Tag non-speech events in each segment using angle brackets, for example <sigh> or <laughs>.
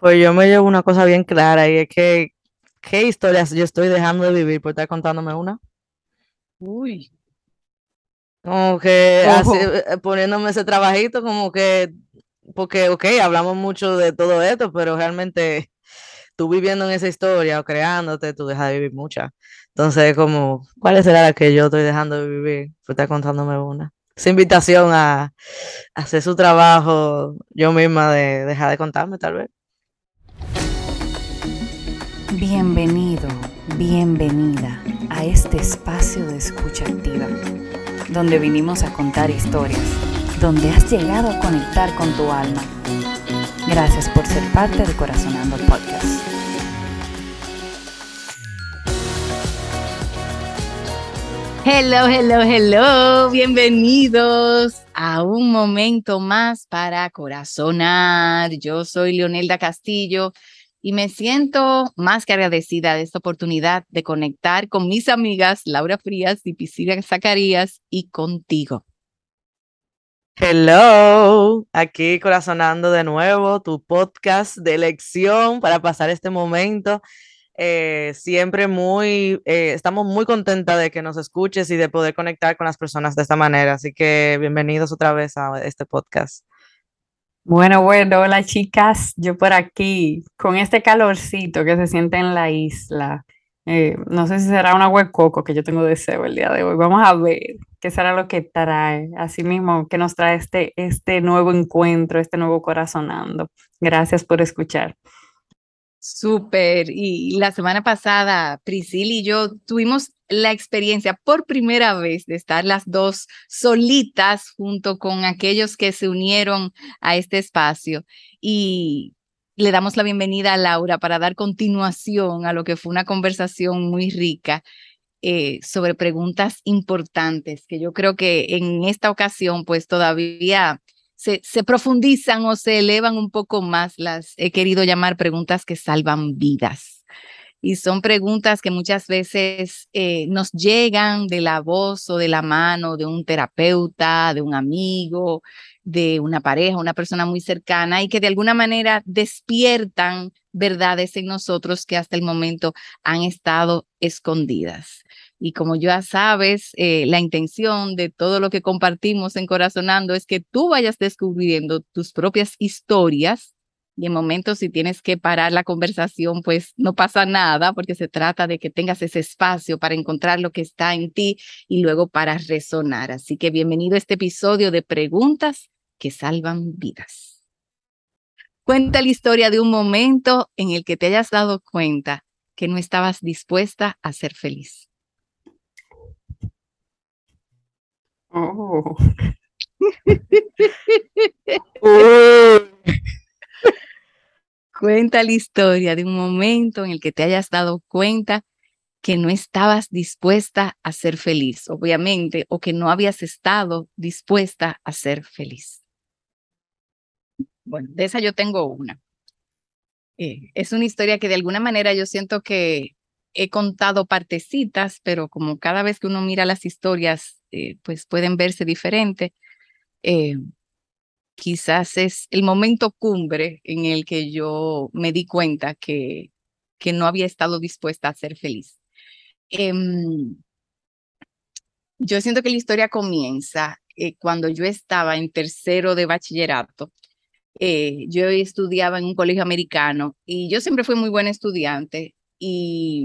Pues yo me llevo una cosa bien clara y es que, ¿qué historias yo estoy dejando de vivir por estar contándome una? Uy. Como que así, eh, poniéndome ese trabajito, como que, porque, ok, hablamos mucho de todo esto, pero realmente tú viviendo en esa historia o creándote, tú dejas de vivir mucha. Entonces, como, ¿cuál será la que yo estoy dejando de vivir por estar contándome una? Esa invitación a, a hacer su trabajo yo misma de dejar de contarme, tal vez. Bienvenido, bienvenida a este espacio de escucha activa, donde vinimos a contar historias, donde has llegado a conectar con tu alma. Gracias por ser parte de Corazonando Podcast. Hello, hello, hello. Bienvenidos a un momento más para corazonar. Yo soy Leonelda Castillo y me siento más que agradecida de esta oportunidad de conectar con mis amigas Laura Frías y Piscina Zacarías y contigo. Hello, aquí corazonando de nuevo tu podcast de elección para pasar este momento. Eh, siempre muy, eh, estamos muy contentas de que nos escuches y de poder conectar con las personas de esta manera. Así que bienvenidos otra vez a este podcast. Bueno, bueno, hola chicas, yo por aquí, con este calorcito que se siente en la isla. Eh, no sé si será una huecoco que yo tengo deseo el día de hoy. Vamos a ver qué será lo que trae. Asimismo, qué nos trae este, este nuevo encuentro, este nuevo corazonando. Gracias por escuchar. Súper. Y la semana pasada, Priscila y yo tuvimos la experiencia por primera vez de estar las dos solitas junto con aquellos que se unieron a este espacio. Y le damos la bienvenida a Laura para dar continuación a lo que fue una conversación muy rica eh, sobre preguntas importantes que yo creo que en esta ocasión pues todavía se, profundizan o se elevan un poco más, las he querido llamar preguntas que salvan vidas. Y son preguntas que muchas veces eh, nos llegan de la voz o de la mano de un terapeuta, de un amigo, de una pareja, una persona muy cercana y que de alguna manera despiertan verdades en nosotros que hasta el momento han estado escondidas. Y como ya sabes, eh, la intención de todo lo que compartimos en Corazonando es que tú vayas descubriendo tus propias historias y en momentos si tienes que parar la conversación, pues no pasa nada porque se trata de que tengas ese espacio para encontrar lo que está en ti y luego para resonar. Así que bienvenido a este episodio de Preguntas que salvan vidas. Cuenta la historia de un momento en el que te hayas dado cuenta que no estabas dispuesta a ser feliz. Oh. <laughs> Cuenta la historia de un momento en el que te hayas dado cuenta que no estabas dispuesta a ser feliz, obviamente, o que no habías estado dispuesta a ser feliz. Bueno, de esa yo tengo una. Eh, es una historia que de alguna manera yo siento que he contado partecitas, pero como cada vez que uno mira las historias, eh, pues pueden verse diferente. Eh, quizás es el momento cumbre en el que yo me di cuenta que, que no había estado dispuesta a ser feliz. Em, yo siento que la historia comienza eh, cuando yo estaba en tercero de bachillerato. yo estudiaba en un colegio americano y yo siempre fui muy buena estudiante, y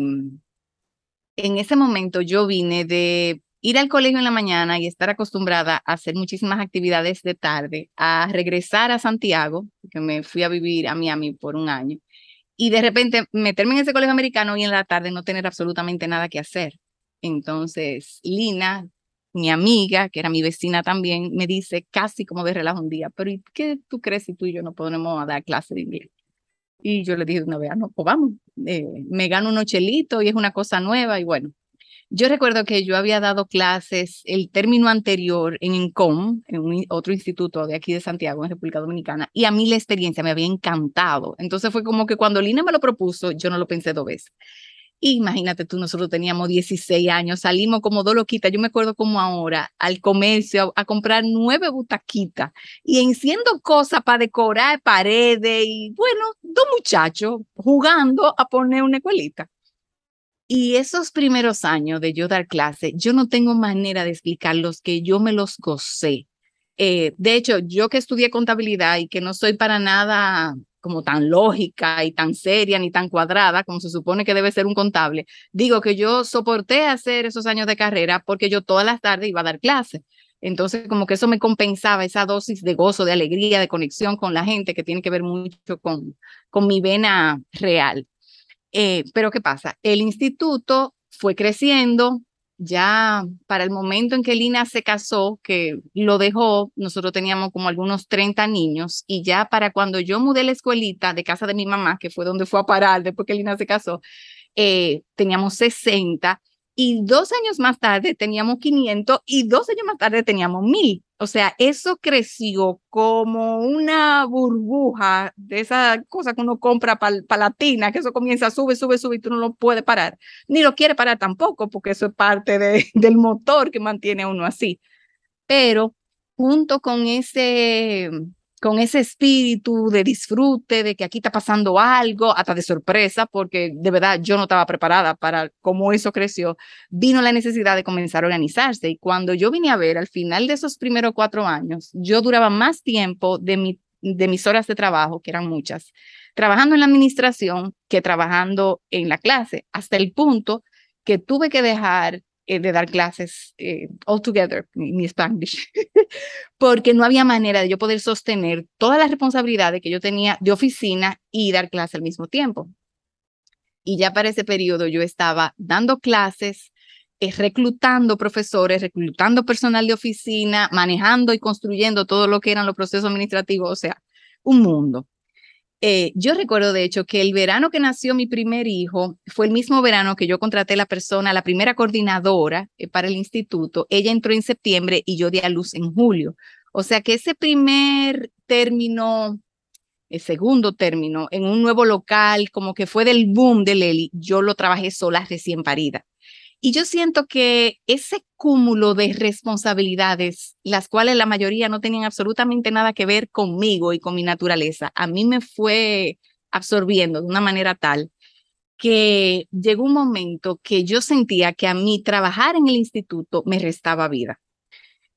en ese momento yo vine de ir al colegio en la mañana y estar acostumbrada a hacer muchísimas actividades de tarde, a regresar a Santiago, que me fui a vivir a Miami por un año, y de repente meterme en ese colegio americano y en la tarde no tener absolutamente nada que hacer. Entonces, Lina, mi amiga, que era mi vecina también, me dice casi como de relajo un día, pero ¿y qué tú crees si tú y yo no podemos dar clase de inglés? Y yo le dije una vez, ah, no, pues vamos, eh, me gano un chelito y es una cosa nueva y bueno. Yo recuerdo que yo había dado clases el término anterior en ENCOM, en un, otro instituto de aquí de Santiago, en República Dominicana, y a mí la experiencia me había encantado. Entonces fue como que cuando Lina me lo propuso, yo no lo pensé dos veces. Imagínate tú, nosotros teníamos 16 años, salimos como dos loquitas, yo me acuerdo como ahora, al comercio a, comprar nueve butaquitas y enciendo cosas para decorar paredes y bueno, dos muchachos jugando a poner una escuelita. Y esos primeros años de yo dar clase, yo no tengo manera de explicarlos que yo me los gocé. Eh, de hecho, yo que estudié contabilidad y que no soy para nada como tan lógica y tan seria ni tan cuadrada como se supone que debe ser un contable, digo que yo soporté hacer esos años de carrera porque yo todas las tardes iba a dar clases. Entonces, como que eso me compensaba esa dosis de gozo, de alegría, de conexión con la gente que tiene que ver mucho con, con mi vena real. Eh, pero ¿qué pasa? El instituto fue creciendo, ya para el momento en que Lina se casó, que lo dejó, nosotros teníamos como algunos 30 niños y ya para cuando yo mudé la escuelita de casa de mi mamá, que fue donde fue a parar después que Lina se casó, eh, teníamos 60 y dos años más tarde teníamos 500 y dos años más tarde teníamos 1000. O sea, eso creció como una burbuja de esa cosa que uno compra para la tina, que eso comienza, sube, sube, sube y tú no lo puedes parar. Ni lo quiere parar tampoco, porque eso es parte de, <laughs> del motor que mantiene a uno así. Pero junto con ese con ese espíritu de disfrute, de que aquí está pasando algo, hasta de sorpresa, porque de verdad yo no estaba preparada para cómo eso creció, vino la necesidad de comenzar a organizarse. Y cuando yo vine a ver al final de esos primeros cuatro años, yo duraba más tiempo de, mi, de mis horas de trabajo, que eran muchas, trabajando en la administración que trabajando en la clase, hasta el punto que tuve que dejar eh, de dar clases eh, all together, mi, Spanish, <laughs> porque no había manera de yo poder sostener todas las responsabilidades que yo tenía de oficina y dar clase al mismo tiempo. Y ya para ese periodo yo estaba dando clases, eh, reclutando profesores, reclutando personal de oficina, manejando y construyendo todo lo que eran los procesos administrativos, o sea, un mundo. Eh, yo recuerdo, de hecho, que el verano que nació mi primer hijo fue el mismo verano que yo contraté la persona, la primera coordinadora eh, para el instituto. Ella entró en septiembre y yo di a luz en julio. O sea que ese primer término, el segundo término, en un nuevo local, como que fue del boom de Leli, yo lo trabajé sola recién parida. Y yo siento que ese cúmulo de responsabilidades, las cuales la mayoría no tenían absolutamente nada que ver conmigo y con mi naturaleza, a mí me fue absorbiendo de una manera tal que llegó un momento que yo sentía que a mí trabajar en el instituto me restaba vida.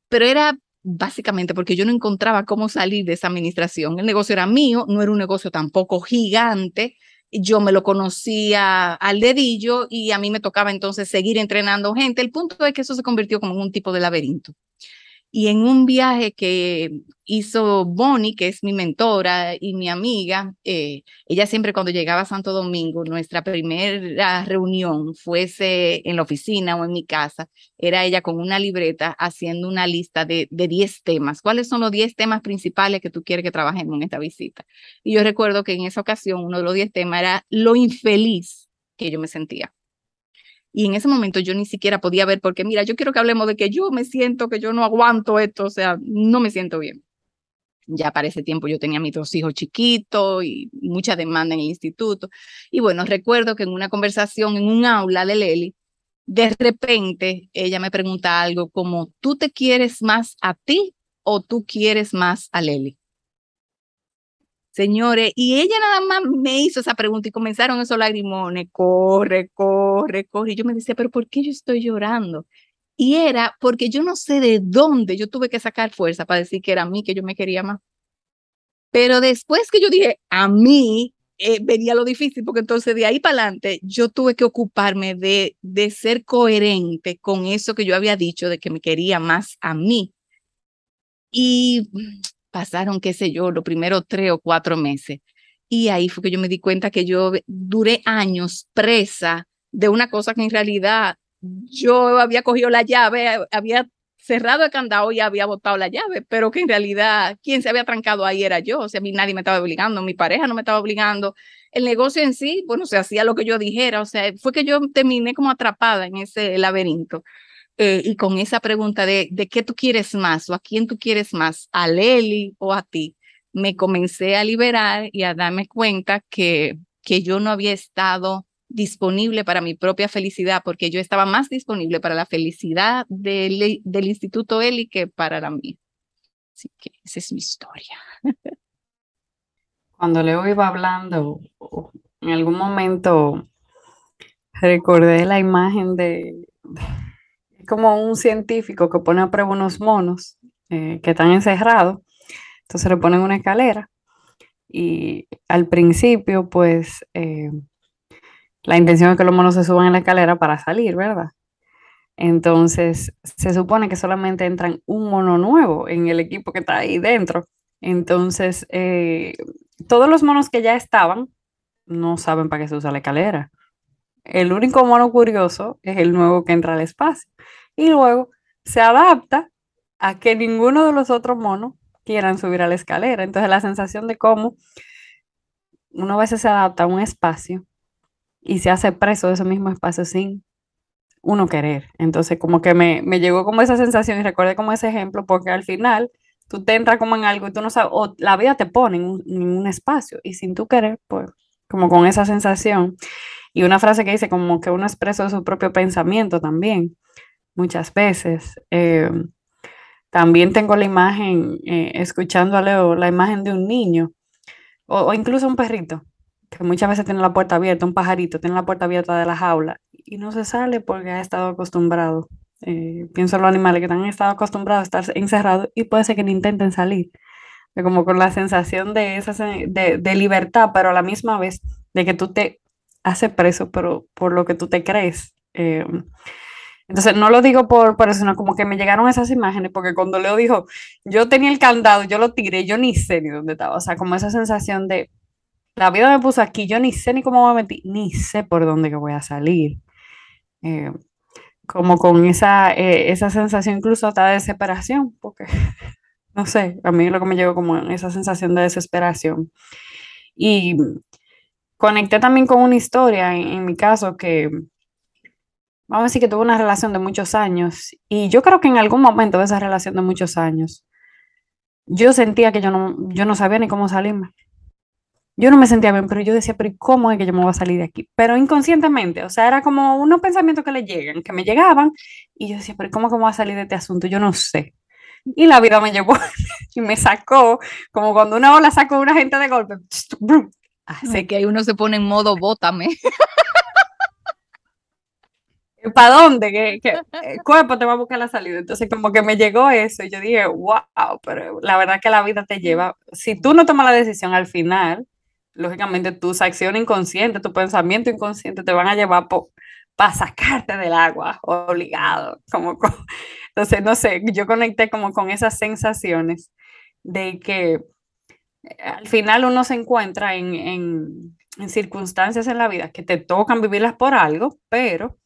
Pero era básicamente porque yo no encontraba cómo salir de esa administración. El negocio era mío, no era un negocio tampoco gigante, yo me lo conocía al dedillo y a mí me tocaba entonces seguir entrenando gente. El punto es que eso se convirtió como en un tipo de laberinto. Y en un viaje que hizo Bonnie, que es mi mentora y mi amiga, eh, ella siempre cuando llegaba a Santo Domingo, nuestra primera reunión, fuese en la oficina o en mi casa, era ella con una libreta haciendo una lista de 10 temas. ¿Cuáles son los 10 temas principales que tú quieres que trabajemos en esta visita? Y yo recuerdo que en esa ocasión uno de los 10 temas era lo infeliz que yo me sentía. Y en ese momento yo ni siquiera podía ver, porque mira, yo quiero que hablemos de que yo me siento que yo no aguanto esto, o sea, no me siento bien. Ya para ese tiempo yo tenía mis dos hijos chiquitos y mucha demanda en el instituto. Y bueno, recuerdo que en una conversación en un aula de Leli, de repente ella me pregunta algo como, ¿tú te quieres más a ti o tú quieres más a Leli? Señores, y ella nada más me hizo esa pregunta y comenzaron esos lagrimones, corre, corre, corre. Y yo me decía, pero ¿por qué yo estoy llorando? Y era porque yo no sé de dónde yo tuve que sacar fuerza para decir que era a mí que yo me quería más. Pero después que yo dije a mí, eh, venía lo difícil, porque entonces de ahí para adelante yo tuve que ocuparme de, de ser coherente con eso que yo había dicho de que me quería más a mí. Y pasaron, qué sé yo, los primeros tres o cuatro meses. Y ahí fue que yo me di cuenta que yo duré años presa de una cosa que en realidad yo había cogido la llave, había cerrado el candado y había botado la llave, pero que en realidad quien se había trancado ahí era yo, o sea, a mí nadie me estaba obligando, mi pareja no me estaba obligando, el negocio en sí, bueno, se hacía lo que yo dijera, o sea, fue que yo terminé como atrapada en ese laberinto. Eh, y con esa pregunta de, de qué tú quieres más o a quién tú quieres más, a Leli o a ti, me comencé a liberar y a darme cuenta que, que yo no había estado disponible para mi propia felicidad, porque yo estaba más disponible para la felicidad del, del Instituto Eli que para la mía. Así que esa es mi historia. Cuando Leo iba hablando, en algún momento recordé la imagen de, como un científico que pone a prueba unos monos eh, que están encerrados, entonces le ponen una escalera y al principio pues eh, la intención es que los monos se suban en la escalera para salir, ¿verdad? Entonces se supone que solamente entran un mono nuevo en el equipo que está ahí dentro. Entonces eh, todos los monos que ya estaban no saben para qué se usa la escalera. El único mono curioso es el nuevo que entra al espacio. Y luego se adapta a que ninguno de los otros monos quieran subir a la escalera. Entonces la sensación de cómo uno a veces se adapta a un espacio y se hace preso de ese mismo espacio sin uno querer. Entonces como que me, llegó como esa sensación y recordé como ese ejemplo porque al final tú te entras como en algo y tú no sabes, o la vida te pone en un, en un espacio y sin tú querer, pues como con esa sensación. Y una frase que dice como que uno expresa su propio pensamiento también, muchas veces. Eh, también tengo la imagen, eh, escuchando a Leo, la imagen de un niño o, incluso un perrito, que muchas veces tiene la puerta abierta, un pajarito tiene la puerta abierta de la jaula y no se sale porque ha estado acostumbrado. Eh, pienso en los animales que han estado acostumbrados a estar encerrados y puede ser que ni intenten salir como con la sensación de, esa, de, de, libertad, pero a la misma vez de que tú te haces preso pero por lo que tú te crees. Eh, entonces, no lo digo por, por eso, sino como que me llegaron esas imágenes, porque cuando Leo dijo, yo tenía el candado, yo lo tiré, yo ni sé ni dónde estaba, o sea, como esa sensación de, la vida me puso aquí, yo ni sé ni cómo me metí, ni sé por dónde que voy a salir. Eh, como con esa, eh, esa sensación incluso hasta de desesperación, porque <laughs> no sé, a mí lo que me llegó como esa sensación de desesperación. Y conecté también con una historia, en, mi caso, que vamos a decir que tuve una relación de muchos años y yo creo que en algún momento de esa relación de muchos años, yo sentía que yo no, yo no sabía ni cómo salirme. Yo no me sentía bien, pero yo decía, pero ¿cómo es que yo me voy a salir de aquí? Pero inconscientemente, o sea, era como unos pensamientos que le llegan, que me llegaban, y yo decía, pero ¿cómo que me voy a salir de este asunto? Yo no sé. Y la vida me llevó <laughs> y me sacó, como cuando una ola sacó a una gente de golpe. <laughs> Así que ahí uno se pone en modo bótame. ¿Para dónde? ¿Qué, el cuerpo te va a buscar la salida. Entonces, como que me llegó eso y yo dije, wow, pero la verdad que la vida te lleva. Si tú no tomas la decisión al final, lógicamente tus acciones inconscientes, tu pensamiento inconsciente te van a llevar para sacarte del agua, obligado. Como, <laughs> entonces, no sé, yo conecté como con esas sensaciones de que al final uno se encuentra en, en, circunstancias en la vida que te tocan vivirlas por algo, pero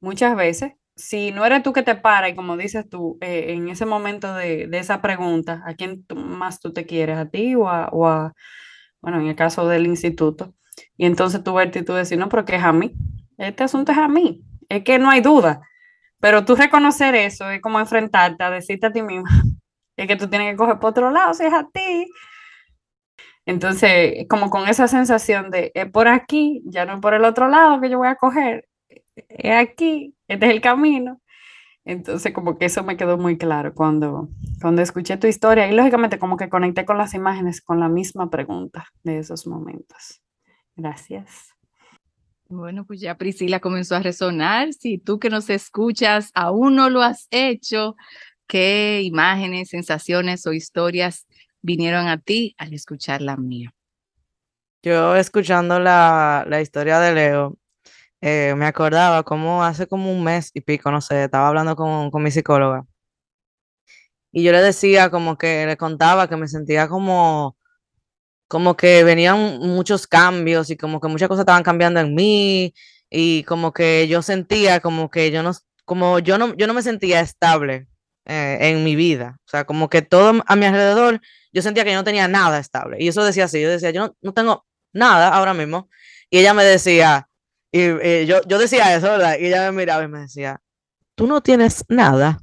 muchas veces, si no eres tú que te para y como dices tú, eh, en ese momento de, de, esa pregunta, ¿a quién más tú te quieres? ¿A ti o a, bueno, en el caso del instituto? Y entonces tú verte y decir, no, pero que es a mí, este asunto es a mí, es que no hay duda. Pero tú reconocer eso es como enfrentarte a decirte a ti misma, <laughs> es que tú tienes que coger por otro lado, si es a ti. Entonces, como con esa sensación de, es por aquí, ya no es por el otro lado que yo voy a coger, es aquí, este es el camino. Entonces, como que eso me quedó muy claro cuando, cuando escuché tu historia y lógicamente como que conecté con las imágenes con la misma pregunta de esos momentos. Gracias. Bueno, pues ya Priscila comenzó a resonar. Si tú que nos escuchas aún no lo has hecho, ¿qué imágenes, sensaciones o historias vinieron a ti al escuchar la mía? Yo escuchando la, la historia de Leo, eh, me acordaba como hace como un mes y pico, no sé, estaba hablando con, con mi psicóloga. Y yo le decía como que le contaba que me sentía como como que venían muchos cambios y como que muchas cosas estaban cambiando en mí y como que yo sentía como que yo no, como yo no, yo no me sentía estable eh, en mi vida. O sea, como que todo a mi alrededor, yo sentía que yo no tenía nada estable. Y eso decía así, yo decía, yo no, tengo nada ahora mismo. Y ella me decía, y, yo, yo decía eso, ¿verdad? Y ella me miraba y me decía, tú no tienes nada.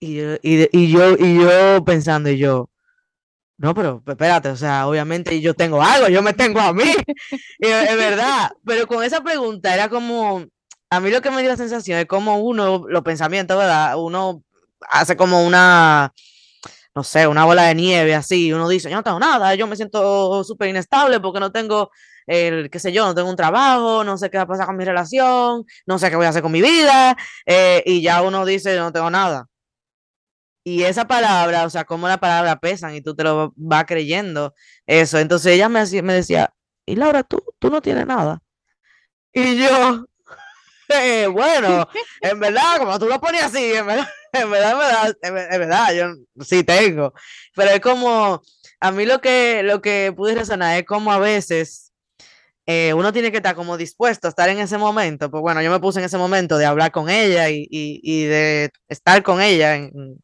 Y yo, y, y yo, y yo pensando, y yo, no, pero espérate, o sea, obviamente yo tengo algo, yo me tengo a mí, <laughs> es verdad, pero con esa pregunta era como, a mí lo que me dio la sensación es como uno, los pensamientos, ¿verdad? Uno hace como una, no sé, una bola de nieve así, uno dice, yo no tengo nada, yo me siento súper inestable porque no tengo el, qué sé yo, no tengo un trabajo, no sé qué va a pasar con mi relación, no sé qué voy a hacer con mi vida, eh, y ya uno dice, yo no tengo nada. Y esa palabra, o sea, como la palabra pesan y tú te lo vas creyendo eso. Entonces ella me, me decía, y Laura, tú, tú no tienes nada. Y yo, eh, <laughs> bueno, <laughs> en verdad, como tú lo pones así, <laughs> en verdad, en verdad, en verdad, yo sí tengo. Pero es como, a mí lo que, lo que pude resonar es como a veces eh, uno tiene que estar como dispuesto a estar en ese momento. Pues bueno, yo me puse en ese momento de hablar con ella y, y, y de estar con ella en,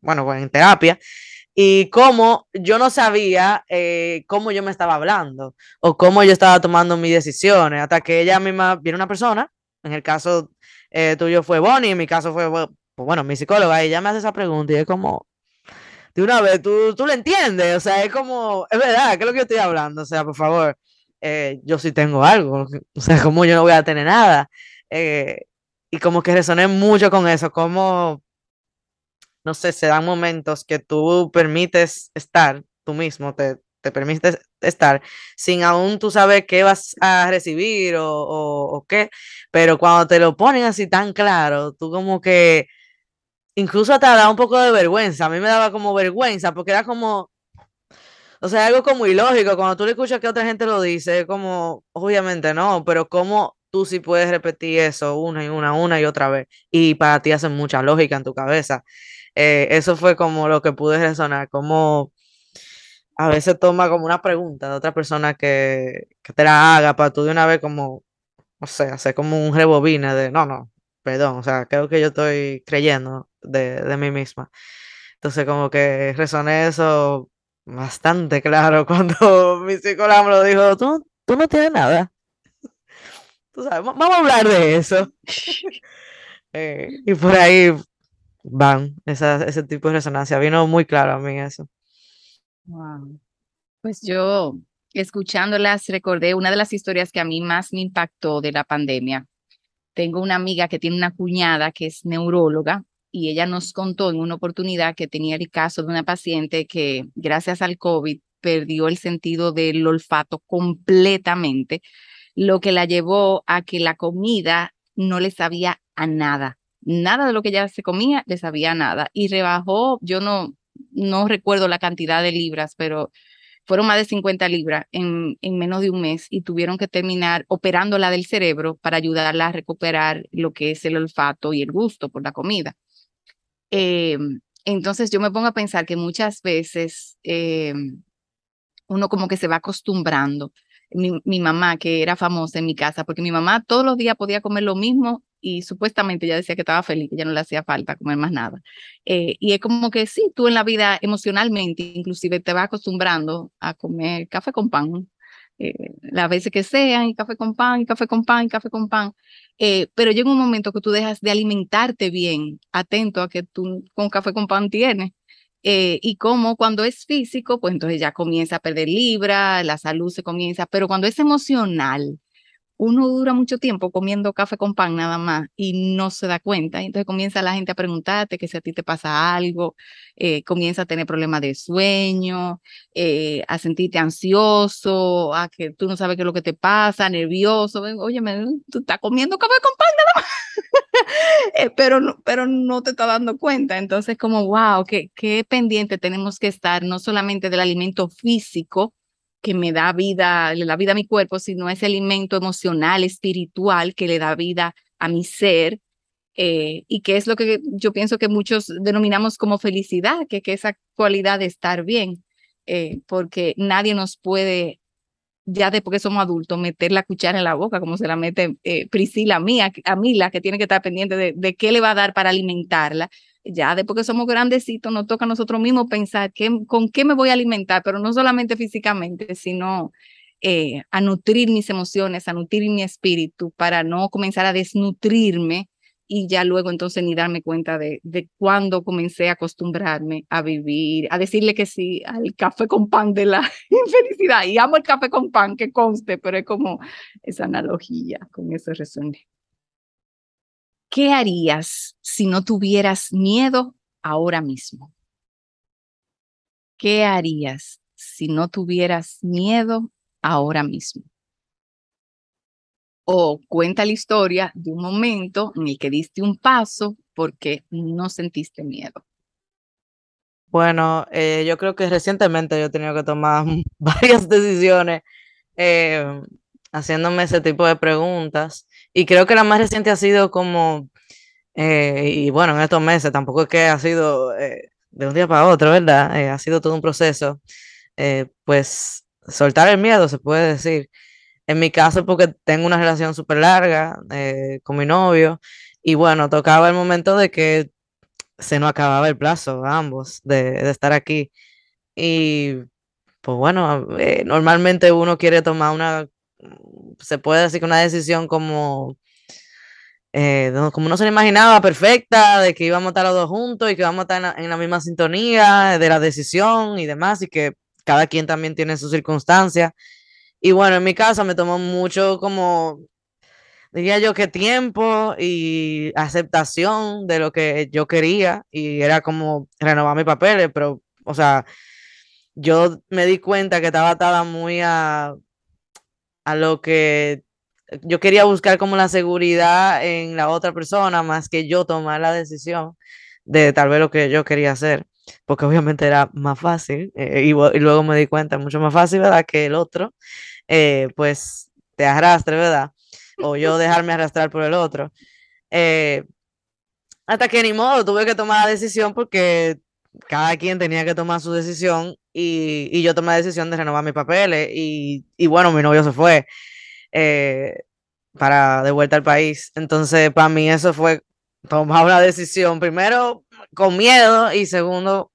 bueno, en terapia y cómo yo no sabía eh, cómo yo me estaba hablando o cómo yo estaba tomando mis decisiones, hasta que ella misma viene una persona, en el caso eh, tuyo fue Bonnie, en mi caso fue, pues, bueno, mi psicóloga, ella me hace esa pregunta y es como, de una vez, tú, tú lo entiendes, o sea, es como, es verdad, ¿qué es lo que yo estoy hablando? O sea, por favor, eh, yo sí tengo algo, o sea, como yo no voy a tener nada. y como que resoné mucho con eso, como no sé, se dan momentos que tú permites estar, tú mismo te, te permites estar, sin aún tú saber qué vas a recibir o, o, qué, pero cuando te lo ponen así tan claro, tú como que incluso te da un poco de vergüenza, a mí me daba como vergüenza, porque era como, o sea, algo como ilógico, cuando tú le escuchas que otra gente lo dice, como, obviamente no, pero como tú sí puedes repetir eso una y una, una y otra vez, y para ti hace mucha lógica en tu cabeza. Eh, eso fue como lo que pude resonar, como a veces toma como una pregunta de otra persona que, te la haga para tú de una vez como, no sé, hacer como un rebobine de, no, no, perdón, o sea, creo que yo estoy creyendo de, de mí misma. Entonces como que resoné eso bastante claro <laughs> cuando mi psicóloga me lo dijo, tú, tú no tienes nada. <laughs> Tú sabes, vamos a hablar de eso. <laughs> Eh, y por ahí van ese tipo de resonancia. Vino muy claro a mí eso. Pues yo, escuchándolas, recordé una de las historias que a mí más me impactó de la pandemia. Tengo una amiga que tiene una cuñada que es neuróloga y ella nos contó en una oportunidad que tenía el caso de una paciente que gracias al COVID perdió el sentido del olfato completamente, lo que la llevó a que la comida no le sabía a nada nada de lo que ella se comía le sabía nada y rebajó, yo no, no recuerdo la cantidad de libras, pero fueron más de 50 libras en, en menos de un mes y tuvieron que terminar operándola del cerebro para ayudarla a recuperar lo que es el olfato y el gusto por la comida. Eh, entonces yo me pongo a pensar que muchas veces eh, uno como que se va acostumbrando. Mi, mamá, que era famosa en mi casa, porque mi mamá todos los días podía comer lo mismo y supuestamente ella decía que estaba feliz, que ya no le hacía falta comer más nada. Eh, y es como que sí, tú en la vida emocionalmente inclusive te vas acostumbrando a comer café con pan, eh, las veces que sean, y café con pan, y café con pan, y café con pan. Eh, pero llega un momento que tú dejas de alimentarte bien, atento a que tú con café con pan tienes. Y como cuando es físico, pues entonces ya comienza a perder libra, la salud se comienza, pero cuando es emocional, uno dura mucho tiempo comiendo café con pan nada más y no se da cuenta. Entonces comienza la gente a preguntarte que si a ti te pasa algo, eh, comienza a tener problemas de sueño, eh, a sentirte ansioso, a que tú no sabes qué es lo que te pasa, nervioso. Oye, tú estás comiendo café con pan nada eh, <laughs> pero, no, pero no te estás dando cuenta. Entonces, como, wow, qué, qué pendiente tenemos que estar, no solamente del alimento físico, que me da vida, le da vida a mi cuerpo, sino ese alimento emocional, espiritual que le da vida a mi ser. Eh, y que es lo que yo pienso que muchos denominamos como felicidad, que, que esa cualidad de estar bien, eh, porque nadie nos puede, ya después que somos adultos, meter la cuchara en la boca, como se la mete eh, Priscila a mí, la que tiene que estar pendiente de, de qué le va a dar para alimentarla, ya después que somos grandecitos, nos toca a nosotros mismos pensar qué, con qué me voy a alimentar, pero no solamente físicamente, sino eh, a nutrir mis emociones, a nutrir mi espíritu, para no comenzar a desnutrirme y ya luego entonces ni darme cuenta de, de cuándo comencé a acostumbrarme a vivir, a decirle que sí al café con pan de la <laughs> infelicidad. Y amo el café con pan, que conste, pero es como esa analogía, con eso resoné. ¿Qué harías si no tuvieras miedo ahora mismo? ¿Qué harías si no tuvieras miedo ahora mismo? O cuenta la historia de un momento en el que diste un paso porque no sentiste miedo. Bueno, eh, yo creo que recientemente yo he tenido que tomar <laughs> varias decisiones eh, haciéndome ese tipo de preguntas y creo que la más reciente ha sido como, eh, y bueno, en estos meses tampoco es que ha sido de un día para otro, ¿verdad? ha sido todo un proceso, pues soltar el miedo, se puede decir. En mi caso, porque tengo una relación súper larga eh, con mi novio, y bueno, tocaba el momento de que se nos acababa el plazo ambos de, estar aquí. Y pues bueno, eh, normalmente uno quiere tomar una, se puede decir que una decisión como, eh, como no se le imaginaba, perfecta, de que íbamos a estar los dos juntos y que íbamos a estar en la, en la misma sintonía de la decisión y demás, y que cada quien también tiene sus circunstancias. Y bueno, en mi casa me tomó mucho como, diría yo que tiempo y aceptación de lo que yo quería y era como renovar mis papeles, pero, o sea, yo me di cuenta que estaba atada muy a, a lo que yo quería buscar como la seguridad en la otra persona más que yo tomar la decisión de tal vez lo que yo quería hacer, porque obviamente era más fácil eh, y, y, luego me di cuenta, mucho más fácil, ¿verdad? Que el otro. Eh, pues te arrastre, ¿verdad? O yo <laughs> dejarme arrastrar por el otro. Eh, hasta que ni modo, tuve que tomar la decisión porque cada quien tenía que tomar su decisión y, y yo tomé la decisión de renovar mis papeles y, y bueno, mi novio se fue eh, para de vuelta al país. Entonces, para mí eso fue tomar una decisión, primero con miedo y segundo,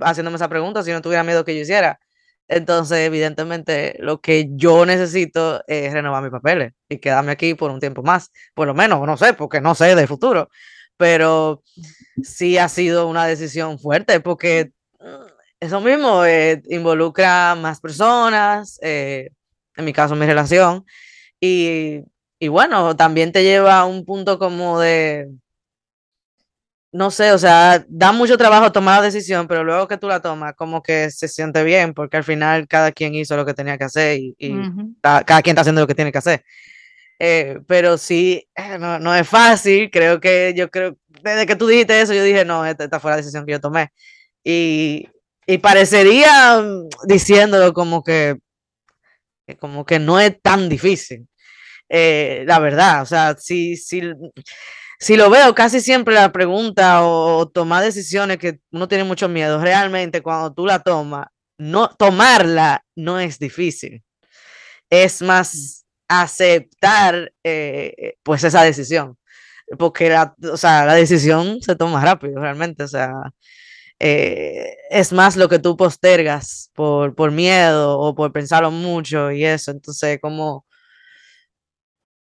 haciéndome esa pregunta si no tuviera miedo que yo hiciera. Entonces, evidentemente, lo que yo necesito es renovar mis papeles y quedarme aquí por un tiempo más. Por lo menos, no sé, porque no sé de futuro. Pero sí ha sido una decisión fuerte porque mm, eso mismo eh, involucra más personas, eh, en mi caso mi relación, y, y bueno, también te lleva a un punto como de, no sé, o sea, da mucho trabajo tomar la decisión, pero luego que tú la tomas, como que se siente bien, porque al final cada quien hizo lo que tenía que hacer y, cada quien está haciendo lo que tiene que hacer. Eh, pero sí, eh, no, es fácil, creo que yo creo, desde que tú dijiste eso, yo dije, no, esta, fue la decisión que yo tomé. Y, y parecería mm, diciéndolo como que, como que no es tan difícil. Eh, la verdad, o sea, sí, sí, si lo veo, casi siempre la pregunta o, tomar decisiones que uno tiene mucho miedo, realmente cuando tú la tomas, no, tomarla no es difícil. Es más aceptar eh, pues esa decisión. Porque la, o sea, la decisión se toma rápido, realmente. O sea, eh, es más lo que tú postergas por, por miedo o por pensarlo mucho y eso. Entonces, como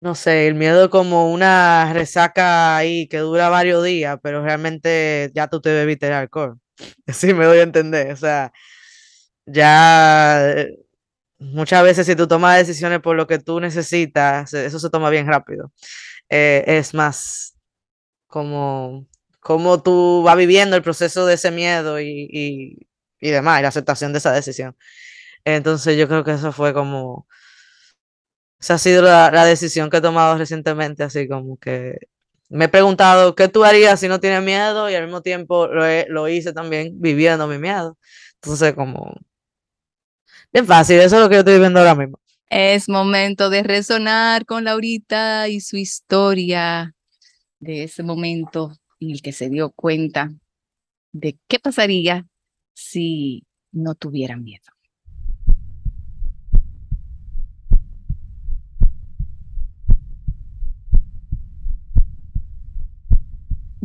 no sé, el miedo como una resaca ahí que dura varios días, pero realmente ya tú te bebiste el alcohol. <laughs> Sí, me doy a entender. O sea, ya eh, muchas veces si tú tomas decisiones por lo que tú necesitas, eso se toma bien rápido. Eh, es más como, como tú vas viviendo el proceso de ese miedo y, y, y demás, y la aceptación de esa decisión. Entonces yo creo que eso fue como esa ha sido la, decisión que he tomado recientemente, así como que me he preguntado qué tú harías si no tienes miedo y al mismo tiempo lo, lo hice también viviendo mi miedo. Entonces, como bien fácil, eso es lo que yo estoy viviendo ahora mismo. Es momento de resonar con Laurita y su historia de ese momento en el que se dio cuenta de qué pasaría si no tuviera miedo.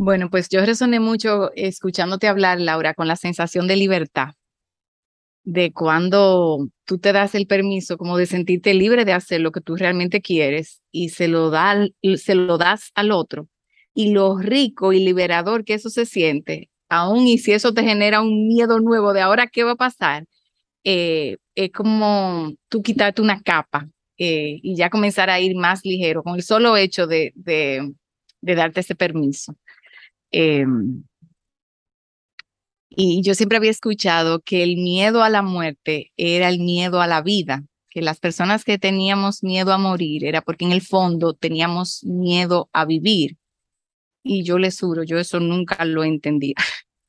Bueno, pues yo resoné mucho escuchándote hablar, Laura, con la sensación de libertad. de cuando tú te das el permiso como de sentirte libre de hacer lo que tú realmente quieres y se lo, da, se lo das al otro. Y lo rico y liberador que eso se siente, aún y si eso te genera un miedo nuevo de ahora qué va a pasar, eh, es como tú quitarte una capa eh, y ya comenzar a ir más ligero con el solo hecho de, de, de darte ese permiso. Em, y yo siempre había escuchado que el miedo a la muerte era el miedo a la vida, que las personas que teníamos miedo a morir era porque en el fondo teníamos miedo a vivir. Y yo les juro, yo eso nunca lo entendía.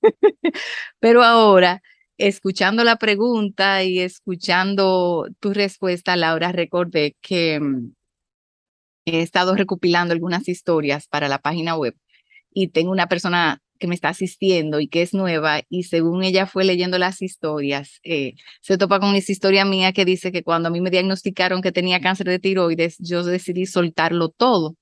<laughs> Pero ahora, escuchando la pregunta y escuchando tu respuesta, Laura, recordé que mm, he estado recopilando algunas historias para la página web y tengo una persona que me está asistiendo y que es nueva y según ella fue leyendo las historias, eh, se topa con esa historia mía que dice que cuando a mí me diagnosticaron que tenía cáncer de tiroides, yo decidí soltarlo todo.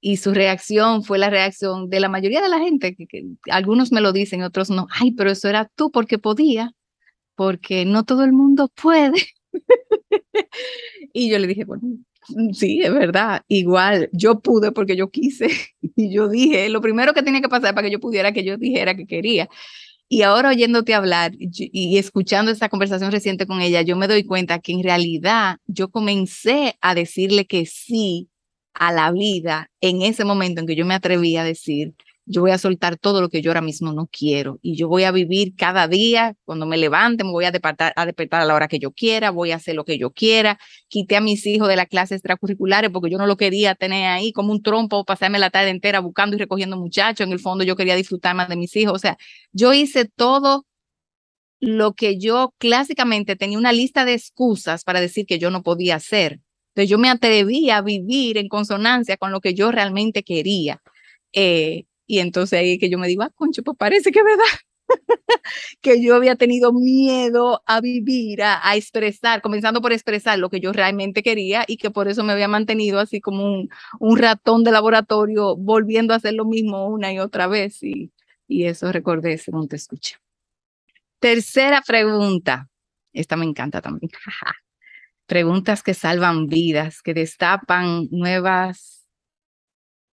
Y su reacción fue la reacción de la mayoría de la gente, que, algunos me lo dicen, otros no, ay, pero eso era tú porque podía, porque no todo el mundo puede. <laughs> y yo le dije, bueno, sí, es verdad. Igual, yo pude porque yo quise <laughs> y yo dije, lo primero que tenía que pasar para que yo pudiera, que yo dijera que quería. Y ahora oyéndote hablar y escuchando esta conversación reciente con ella, yo me doy cuenta que en realidad yo comencé a decirle que sí a la vida en ese momento en que yo me atreví a decir, yo voy a soltar todo lo que yo ahora mismo no quiero y yo voy a vivir cada día, cuando me levante, me voy a despertar, a despertar a la hora que yo quiera, voy a hacer lo que yo quiera. Quité a mis hijos de las clases extracurriculares porque yo no lo quería tener ahí como un trompo, pasarme la tarde entera buscando y recogiendo muchachos. En el fondo yo quería disfrutar más de mis hijos. O sea, yo hice todo lo que yo clásicamente tenía una lista de excusas para decir que yo no podía hacer. Entonces yo me atreví a vivir en consonancia con lo que yo realmente quería. Eh, y entonces ahí que yo me digo, ah, concho, pues parece que es verdad. <laughs> que yo había tenido miedo a vivir, a, a, expresar, comenzando por expresar lo que yo realmente quería y que por eso me había mantenido así como un, un ratón de laboratorio, volviendo a hacer lo mismo una y otra vez. Y, y eso recordé según te escuché. Tercera pregunta. Esta me encanta también. <laughs> Preguntas que salvan vidas, que destapan nuevas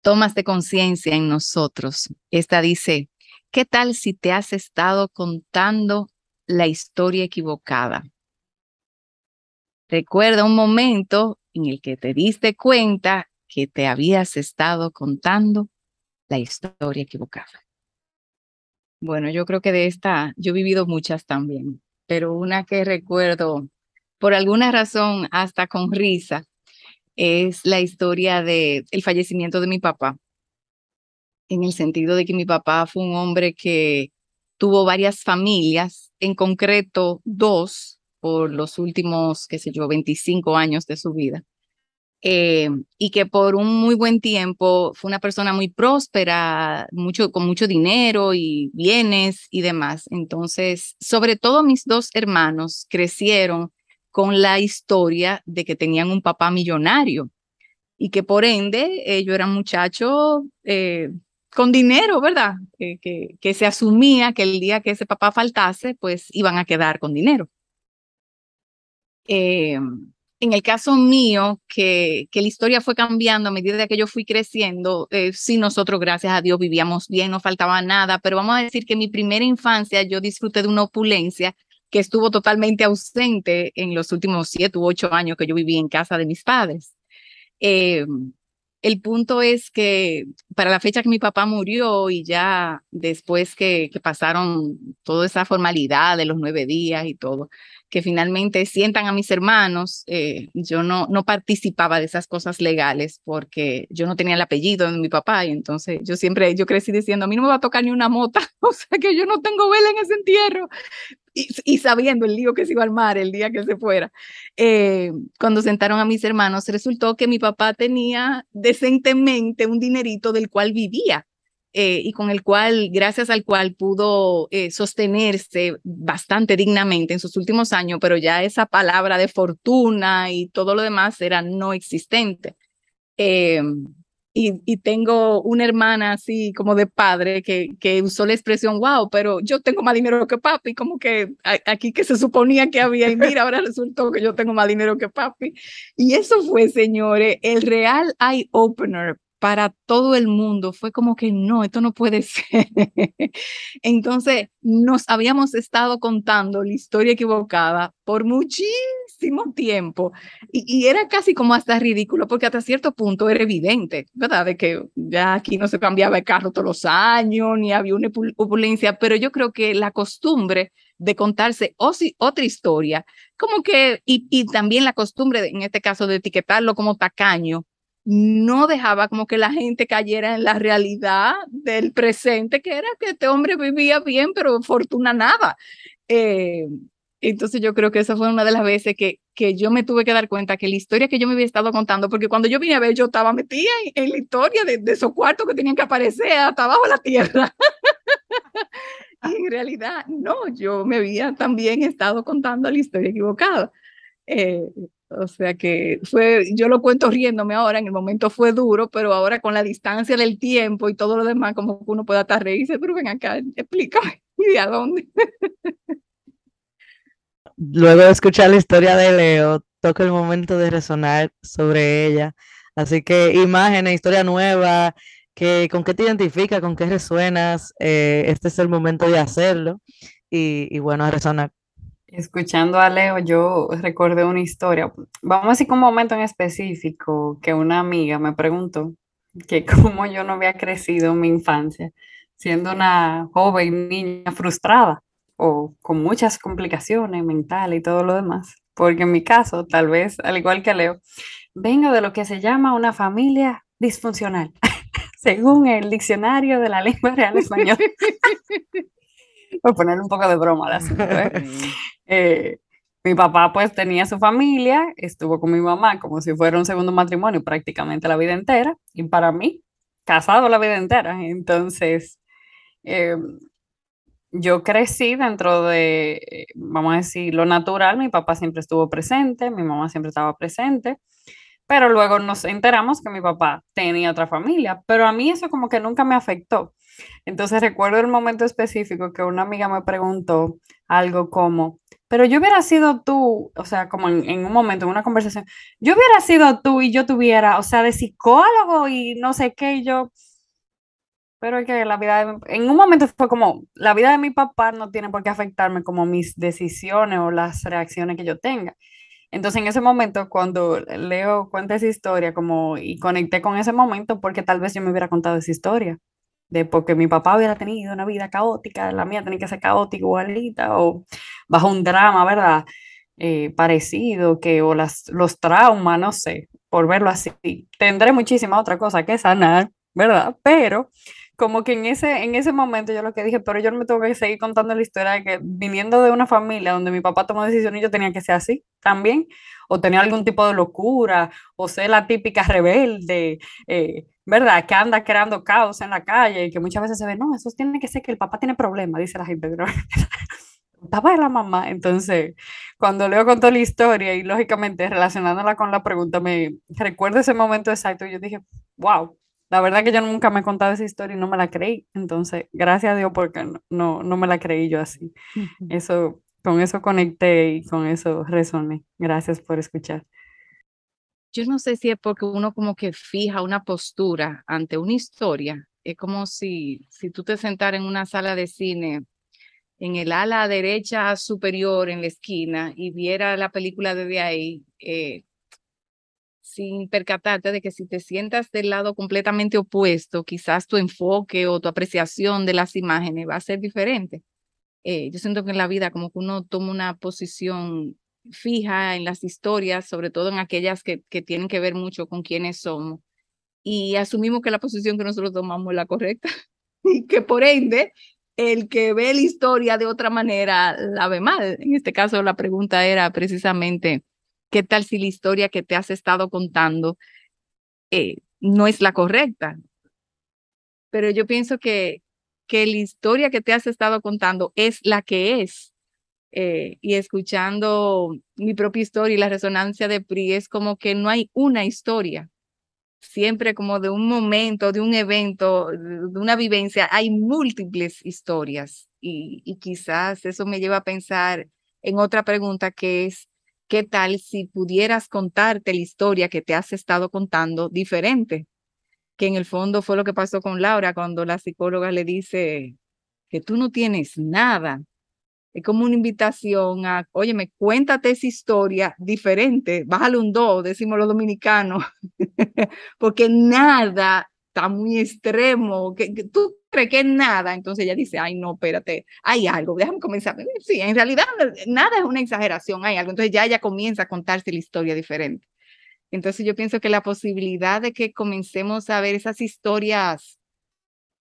tomas de conciencia en nosotros. Esta dice, ¿qué tal si te has estado contando la historia equivocada? Recuerda un momento en el que te diste cuenta que te habías estado contando la historia equivocada. Bueno, yo creo que de esta, yo he vivido muchas también, pero una que recuerdo por alguna razón hasta con risa es la historia de el fallecimiento de mi papá, en el sentido de que mi papá fue un hombre que tuvo varias familias, en concreto dos por los últimos, qué sé yo, 25 años de su vida. Eh, y que por un muy buen tiempo fue una persona muy próspera, mucho, con mucho dinero y bienes y demás. Entonces, sobre todo mis dos hermanos crecieron con la historia de que tenían un papá millonario y que por ende ellos eran muchachos eh, con dinero, ¿verdad? que, que, se asumía que el día que ese papá faltase, pues iban a quedar con dinero. Eh, en el caso mío, que, que, la historia fue cambiando a medida que yo fui creciendo, eh, sí, nosotros, gracias a Dios, vivíamos bien, no faltaba nada, pero vamos a decir que en mi primera infancia yo disfruté de una opulencia que estuvo totalmente ausente en los últimos siete u ocho años que yo viví en casa de mis padres. Eh, el punto es que para la fecha que mi papá murió y ya después que, pasaron toda esa formalidad de los nueve días y todo, que finalmente sientan a mis hermanos, eh, yo no, no participaba de esas cosas legales porque yo no tenía el apellido de mi papá y entonces yo siempre, yo crecí diciendo, a mí no me va a tocar ni una mota, <laughs> o sea que yo no tengo vela en ese entierro. Y, sabiendo el lío que se iba a armar el día que se fuera. Eh, cuando sentaron a mis hermanos, resultó que mi papá tenía decentemente un dinerito del cual vivía eh, y con el cual, gracias al cual pudo eh, sostenerse bastante dignamente en sus últimos años, pero ya esa palabra de fortuna y todo lo demás era no existente. Y, tengo una hermana así como de padre que, que usó la expresión, wow, pero yo tengo más dinero que papi, como que aquí que se suponía que había y mira, ahora resultó que yo tengo más dinero que papi. Y eso fue, señores, el real eye opener para todo el mundo. Fue como que no, esto no puede <laughs> ser. Entonces, nos habíamos estado contando la historia equivocada por muchísimo tiempo y, era casi como hasta ridículo porque hasta cierto punto era evidente, ¿verdad? De que ya aquí no se cambiaba el carro todos los años, ni había una opulencia, pero yo creo que la costumbre de contarse otra historia, como que, y también la costumbre, en este caso, de etiquetarlo como tacaño, no dejaba como que la gente cayera en la realidad del presente, que era que este hombre vivía bien, pero fortuna nada. Eh, entonces yo creo que esa fue una de las veces que, que yo me tuve que dar cuenta que la historia que yo me había estado contando, porque cuando yo vine a ver, yo estaba metida en, la historia de, de, esos cuartos que tenían que aparecer hasta abajo de la tierra. <laughs> y en realidad, no, yo me había también estado contando la historia equivocada. Eh, o sea que fue, yo lo cuento riéndome ahora, en el momento fue duro, pero ahora con la distancia del tiempo y todo lo demás, como que uno puede hasta reírse, pero ven acá, explícame, <laughs> ¿y a dónde? Luego de escuchar la historia de Leo, toca el momento de resonar sobre ella. Así que imágenes, historia nueva, que, con qué te identificas, con qué resuenas, eh, este es el momento de hacerlo. Y, y bueno, resonar. Escuchando a Leo, yo recordé una historia. Vamos a decir un momento en específico que una amiga me preguntó que <laughs> cómo yo no había crecido mi infancia, siendo una joven niña frustrada o con muchas complicaciones mentales y todo lo demás. Porque en mi caso, tal vez, al igual que Leo, vengo de lo que se llama una familia disfuncional, <laughs> según el diccionario de la lengua real española. <laughs> Por poner un poco de broma al asunto. ¿eh? Eh, mi papá pues tenía su familia, estuvo con mi mamá como si fuera un segundo matrimonio prácticamente la vida entera y para mí, casado la vida entera. Entonces, eh, yo crecí dentro de, vamos a decir, lo natural. Mi papá siempre estuvo presente, mi mamá siempre estaba presente, pero luego nos enteramos que mi papá tenía otra familia, pero a mí eso como que nunca me afectó. Entonces recuerdo el momento específico que una amiga me preguntó algo como, pero yo hubiera sido tú, o sea, como en, un momento, en una conversación, yo hubiera sido tú y yo tuviera, o sea, de psicólogo y no sé qué, y yo, pero es que la vida, en un momento fue como, la vida de mi papá no tiene por qué afectarme como mis decisiones o las reacciones que yo tenga. Entonces, en ese momento, cuando Leo cuenta esa historia, como, y conecté con ese momento, porque tal vez yo me hubiera contado esa historia de porque mi papá hubiera tenido una vida caótica, la mía tenía que ser caótica igualita, o bajo un drama, ¿verdad? Eh, parecido, que, o las, los traumas, no sé, por verlo así. Tendré muchísima otra cosa que sanar, ¿verdad? Pero como que en ese, en ese momento yo lo que dije, pero yo no me tengo que seguir contando la historia de que viniendo de una familia donde mi papá tomó decisiones, yo tenía que ser así también, o tenía algún tipo de locura, o ser la típica rebelde, eh, ¿verdad? Que anda creando caos en la calle y que muchas veces se ve, no, eso tiene que ser que el papá tiene problemas, dice la gente, pero <laughs> papá es la mamá. Entonces, cuando Leo contó la historia y lógicamente relacionándola con la pregunta, me recuerdo ese momento exacto y yo dije, wow, la verdad que yo nunca me he contado esa historia y no me la creí. Entonces, gracias a Dios porque no, no, me la creí yo así. Eso, con eso conecté y con eso resoné. Gracias por escuchar yo no sé si es porque uno como que fija una postura ante una historia. Es como si, si tú te sentaras en una sala de cine en el ala derecha superior en la esquina y viera la película desde ahí, eh, sin percatarte de que si te sientas del lado completamente opuesto, quizás tu enfoque o tu apreciación de las imágenes va a ser diferente. Eh, yo siento que en la vida como que uno toma una posición fija en las historias, sobre todo en aquellas que, que tienen que ver mucho con quiénes somos, y asumimos que la posición que nosotros tomamos es la correcta <laughs> y que por ende el que ve la historia de otra manera la ve mal. En este caso la pregunta era precisamente, ¿qué tal si la historia que te has estado contando eh, no es la correcta? Pero yo pienso que, que la historia que te has estado contando es la que es eh, y escuchando mi propia historia y la resonancia de PRI, es como que no hay una historia. siempre como de un momento, de un evento, de una vivencia, hay múltiples historias y, y quizás eso me lleva a pensar en otra pregunta que es, ¿qué tal si pudieras contarte la historia que te has estado contando diferente? Que en el fondo fue lo que pasó con Laura cuando la psicóloga le dice que tú no tienes nada, es como una invitación a, óyeme, cuéntate esa historia diferente, bájale un do, decimos los dominicanos, <laughs> porque nada está muy extremo, que, tú crees que es nada, entonces ella dice, ay, no, espérate, hay algo, déjame comenzar. Sí, en realidad nada es una exageración, hay algo, entonces ya ella comienza a contarse la historia diferente. Entonces yo pienso que la posibilidad de que comencemos a ver esas historias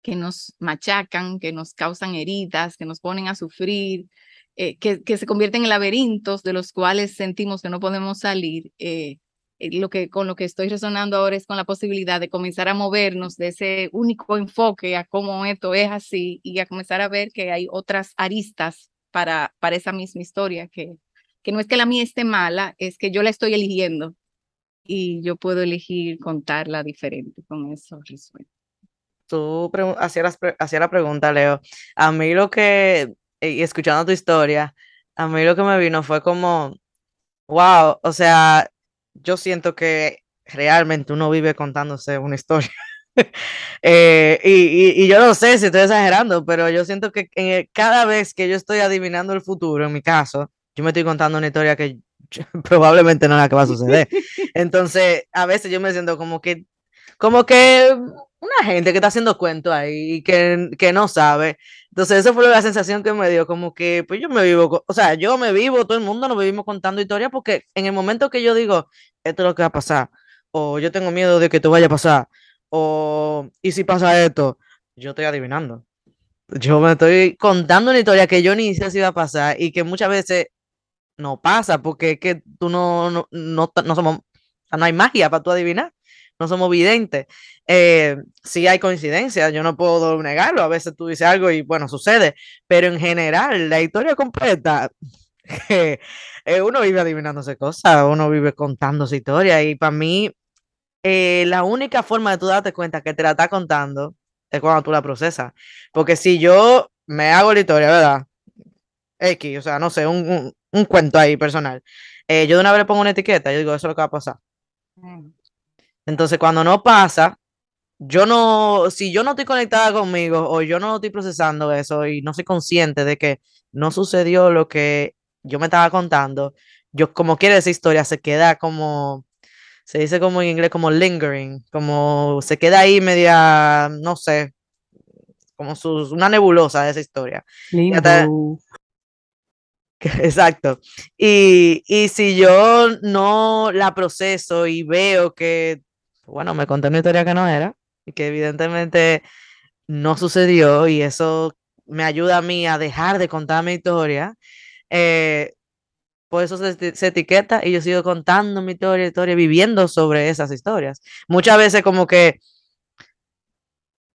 que nos machacan, que nos causan heridas, que nos ponen a sufrir, eh, que, que, se convierten en laberintos de los cuales sentimos que no podemos salir. Eh, eh, lo que, con lo que estoy resonando ahora es con la posibilidad de comenzar a movernos de ese único enfoque a cómo esto es así y a comenzar a ver que hay otras aristas para, para esa misma historia, que, que no es que la mía esté mala, es que yo la estoy eligiendo y yo puedo elegir contarla diferente con eso resuelto tú hacías, la pregunta, Leo, a mí lo que, y escuchando tu historia, a mí lo que me vino fue como, wow, o sea, yo siento que realmente uno vive contándose una historia. <laughs> Eh, y, y, yo no sé si estoy exagerando, pero yo siento que cada vez que yo estoy adivinando el futuro, en mi caso, yo me estoy contando una historia que <laughs> probablemente no es la que va a suceder. <laughs> Entonces, a veces yo me siento como que, como que una gente que está haciendo cuentos ahí y que, que no sabe. Entonces, esa fue la sensación que me dio, como que, pues yo me vivo, o sea, yo me vivo, todo el mundo nos vivimos contando historias, porque en el momento que yo digo, esto es lo que va a pasar, o yo tengo miedo de que esto vaya a pasar, o, y si pasa esto, yo estoy adivinando. Yo me estoy contando una historia que yo ni sé si va a pasar y que muchas veces no pasa, porque es que tú no, no, no, no somos, no hay magia para tú adivinar no somos videntes. Eh, sí hay coincidencias, yo no puedo negarlo, a veces tú dices algo y bueno, sucede, pero en general, la historia completa, <laughs> eh, uno vive adivinándose cosas, uno vive contándose historias y para mí, eh, la única forma de tú darte cuenta que te la está contando es cuando tú la procesas, porque si yo me hago la historia, ¿verdad? X, o sea, no sé, un, un, cuento ahí personal. yo de una vez le pongo una etiqueta, yo digo, eso es lo que va a pasar. Entonces, cuando no pasa, yo no, si yo no estoy conectada conmigo o yo no estoy procesando eso y no soy consciente de que no sucedió lo que yo me estaba contando, yo como quiere esa historia se queda como, se dice como en inglés, como lingering, como se queda ahí media, no sé, como una nebulosa de esa historia. <laughs> Exacto. Y, y si yo no la proceso y veo que bueno, me conté una historia que no era y que evidentemente no sucedió y eso me ayuda a mí a dejar de contar mi historia. Eh, por eso se, etiqueta y yo sigo contando mi historia, historia, viviendo sobre esas historias. Muchas veces como que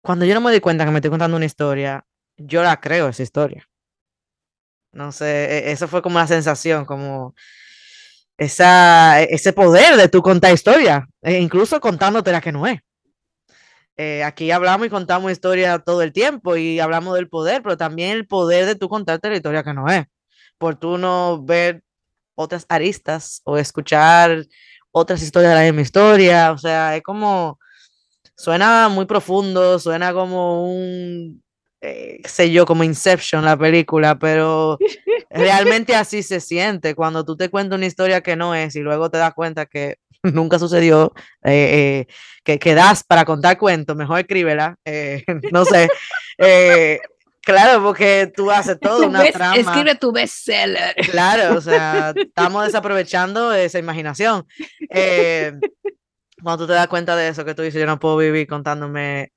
cuando yo no me doy cuenta que me estoy contando una historia, yo la creo esa historia. No sé, e, eso fue como la sensación, como esa, ese poder de tu contar historia, e incluso contándote la que no es. Eh, aquí hablamos y contamos historia todo el tiempo y hablamos del poder, pero también el poder de tú contarte la historia que no es. Por tú no ver otras aristas o escuchar otras historias de la misma historia. O sea, es como, suena muy profundo, suena como un, eh, sé yo, como Inception, la película, pero <laughs> realmente así se siente cuando tú te cuentas una historia que no es y luego te das cuenta que <laughs> nunca sucedió, eh, eh, que, que, das para contar cuentos, mejor escríbela, <laughs> no sé. Claro, porque tú haces todo una trama. Escribe tu bestseller. Claro, o sea, estamos desaprovechando esa imaginación. cuando tú te das cuenta de eso, que tú dices, yo no puedo vivir contándome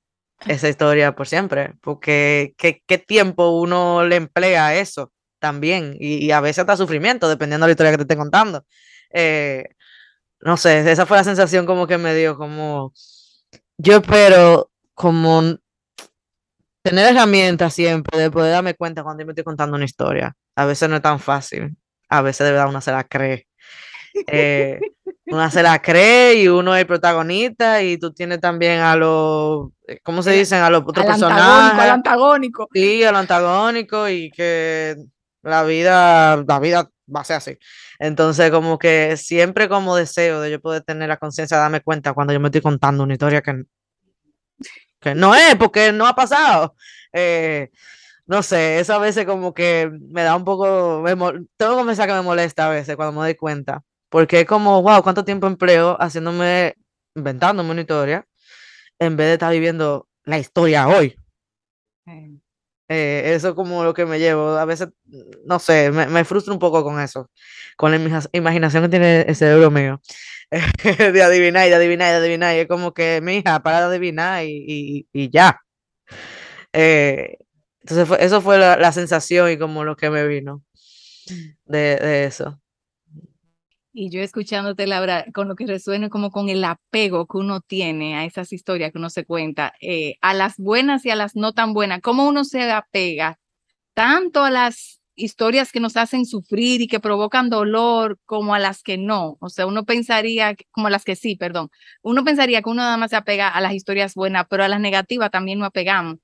esa historia por siempre, porque ¿qué, tiempo uno le emplea a eso también, y, a veces hasta sufrimiento, dependiendo de la historia que te esté contando. Eh, no sé, esa fue la sensación como que me dio, como yo espero como tener herramientas siempre de poder darme cuenta cuando yo me estoy contando una historia. A veces no es tan fácil, a veces de verdad uno se la cree. Eh, una se la cree y uno es el protagonista y tú tienes también a los, eh, ¿cómo se dicen? A los otros personajes. Al antagónico. Sí, al antagónico y que la vida, la vida va a ser así. Entonces, como que siempre como deseo de yo poder tener la conciencia de darme cuenta cuando yo me estoy contando una historia que, que no es, porque no ha pasado. Eh, no sé, eso a veces como que me da un poco, tengo que pensar que me molesta a veces cuando me doy cuenta, porque es como, wow, cuánto tiempo empleo haciéndome, inventándome una historia, en vez de estar viviendo la historia hoy. Eh, eso como lo que me llevo. A veces, no sé, me, me frustro un poco con eso, con la imaginación que tiene el cerebro mío. <laughs> de adivinar y de adivinar y de adivinar. Y es como que, mija, para de adivinar y, y, ya. Eh, entonces, eso fue la, la, sensación y como lo que me vino de, de eso. Y yo escuchándote, Laura, con lo que resuena como con el apego que uno tiene a esas historias que uno se cuenta, eh, a las buenas y a las no tan buenas, cómo uno se apega tanto a las historias que nos hacen sufrir y que provocan dolor como a las que no. O sea, uno pensaría, como las que sí, perdón, uno pensaría que uno nada más se apega a las historias buenas, pero a las negativas también nos apegamos.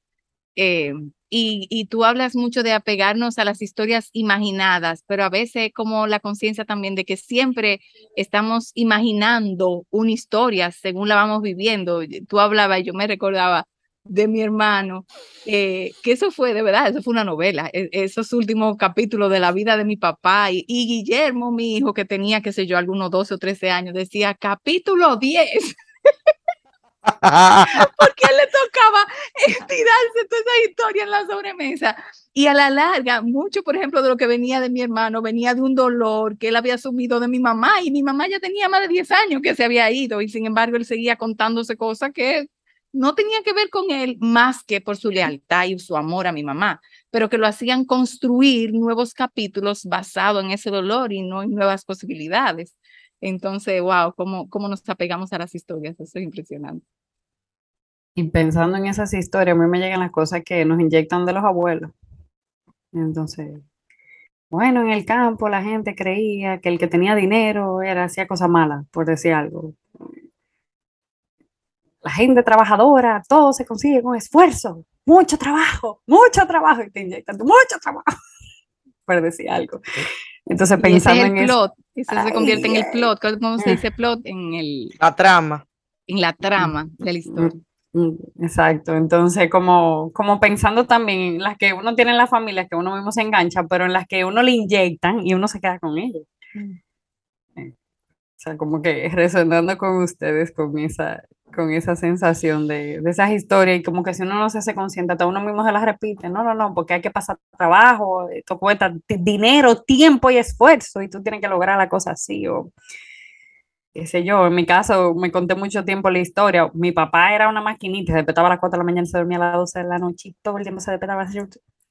Eh, y, tú hablas mucho de apegarnos a las historias imaginadas, pero a veces como la conciencia también de que siempre estamos imaginando una historia según la vamos viviendo. Tú hablabas yo me recordaba de mi hermano, eh, que eso fue de verdad, eso fue una novela, e, esos últimos capítulos de la vida de mi papá y, y Guillermo, mi hijo, que tenía, qué sé yo, algunos 12 o 13 años, decía capítulo 10. <laughs> <laughs> porque le tocaba estirarse toda esa historia en la sobremesa. Y a la larga, mucho, por ejemplo, de lo que venía de mi hermano, venía de un dolor que él había asumido de mi mamá, y mi mamá ya tenía más de 10 años que se había ido, y sin embargo él seguía contándose cosas que no tenían que ver con él más que por su lealtad y su amor a mi mamá, pero que lo hacían construir nuevos capítulos basados en ese dolor y no en nuevas posibilidades. Entonces, wow, cómo, cómo nos apegamos a las historias, eso es impresionante. Y pensando en esas historias, a mí me llegan las cosas que nos inyectan de los abuelos. Entonces, bueno, en el campo la gente creía que el que tenía dinero era hacía cosas malas, por decir algo. La gente trabajadora, todo se consigue con esfuerzo, mucho trabajo, mucho trabajo, y te inyectan mucho trabajo, <laughs> por decir algo. Entonces, pensando en plot, eso, se convierte en el plot. ¿Cómo se dice plot? En el... La trama. En la trama de la historia. Mm, mm, exacto, entonces como, como pensando también en las que uno tiene en la familia, que uno mismo se engancha, pero en las que uno le inyectan y uno se queda con ellos. O sea, como que resonando con ustedes, con esa, con esa sensación de, de, esas historias y como que si uno no se hace consciente, hasta uno mismo se las repite, no, no, no, porque hay que pasar trabajo, esto cuesta dinero, tiempo y esfuerzo y tú tienes que lograr la cosa así o qué sé yo, en mi caso me conté mucho tiempo la historia, mi papá era una maquinita, se despertaba a las 4 de la mañana, se dormía a las 12 de la noche y todo el tiempo se despertaba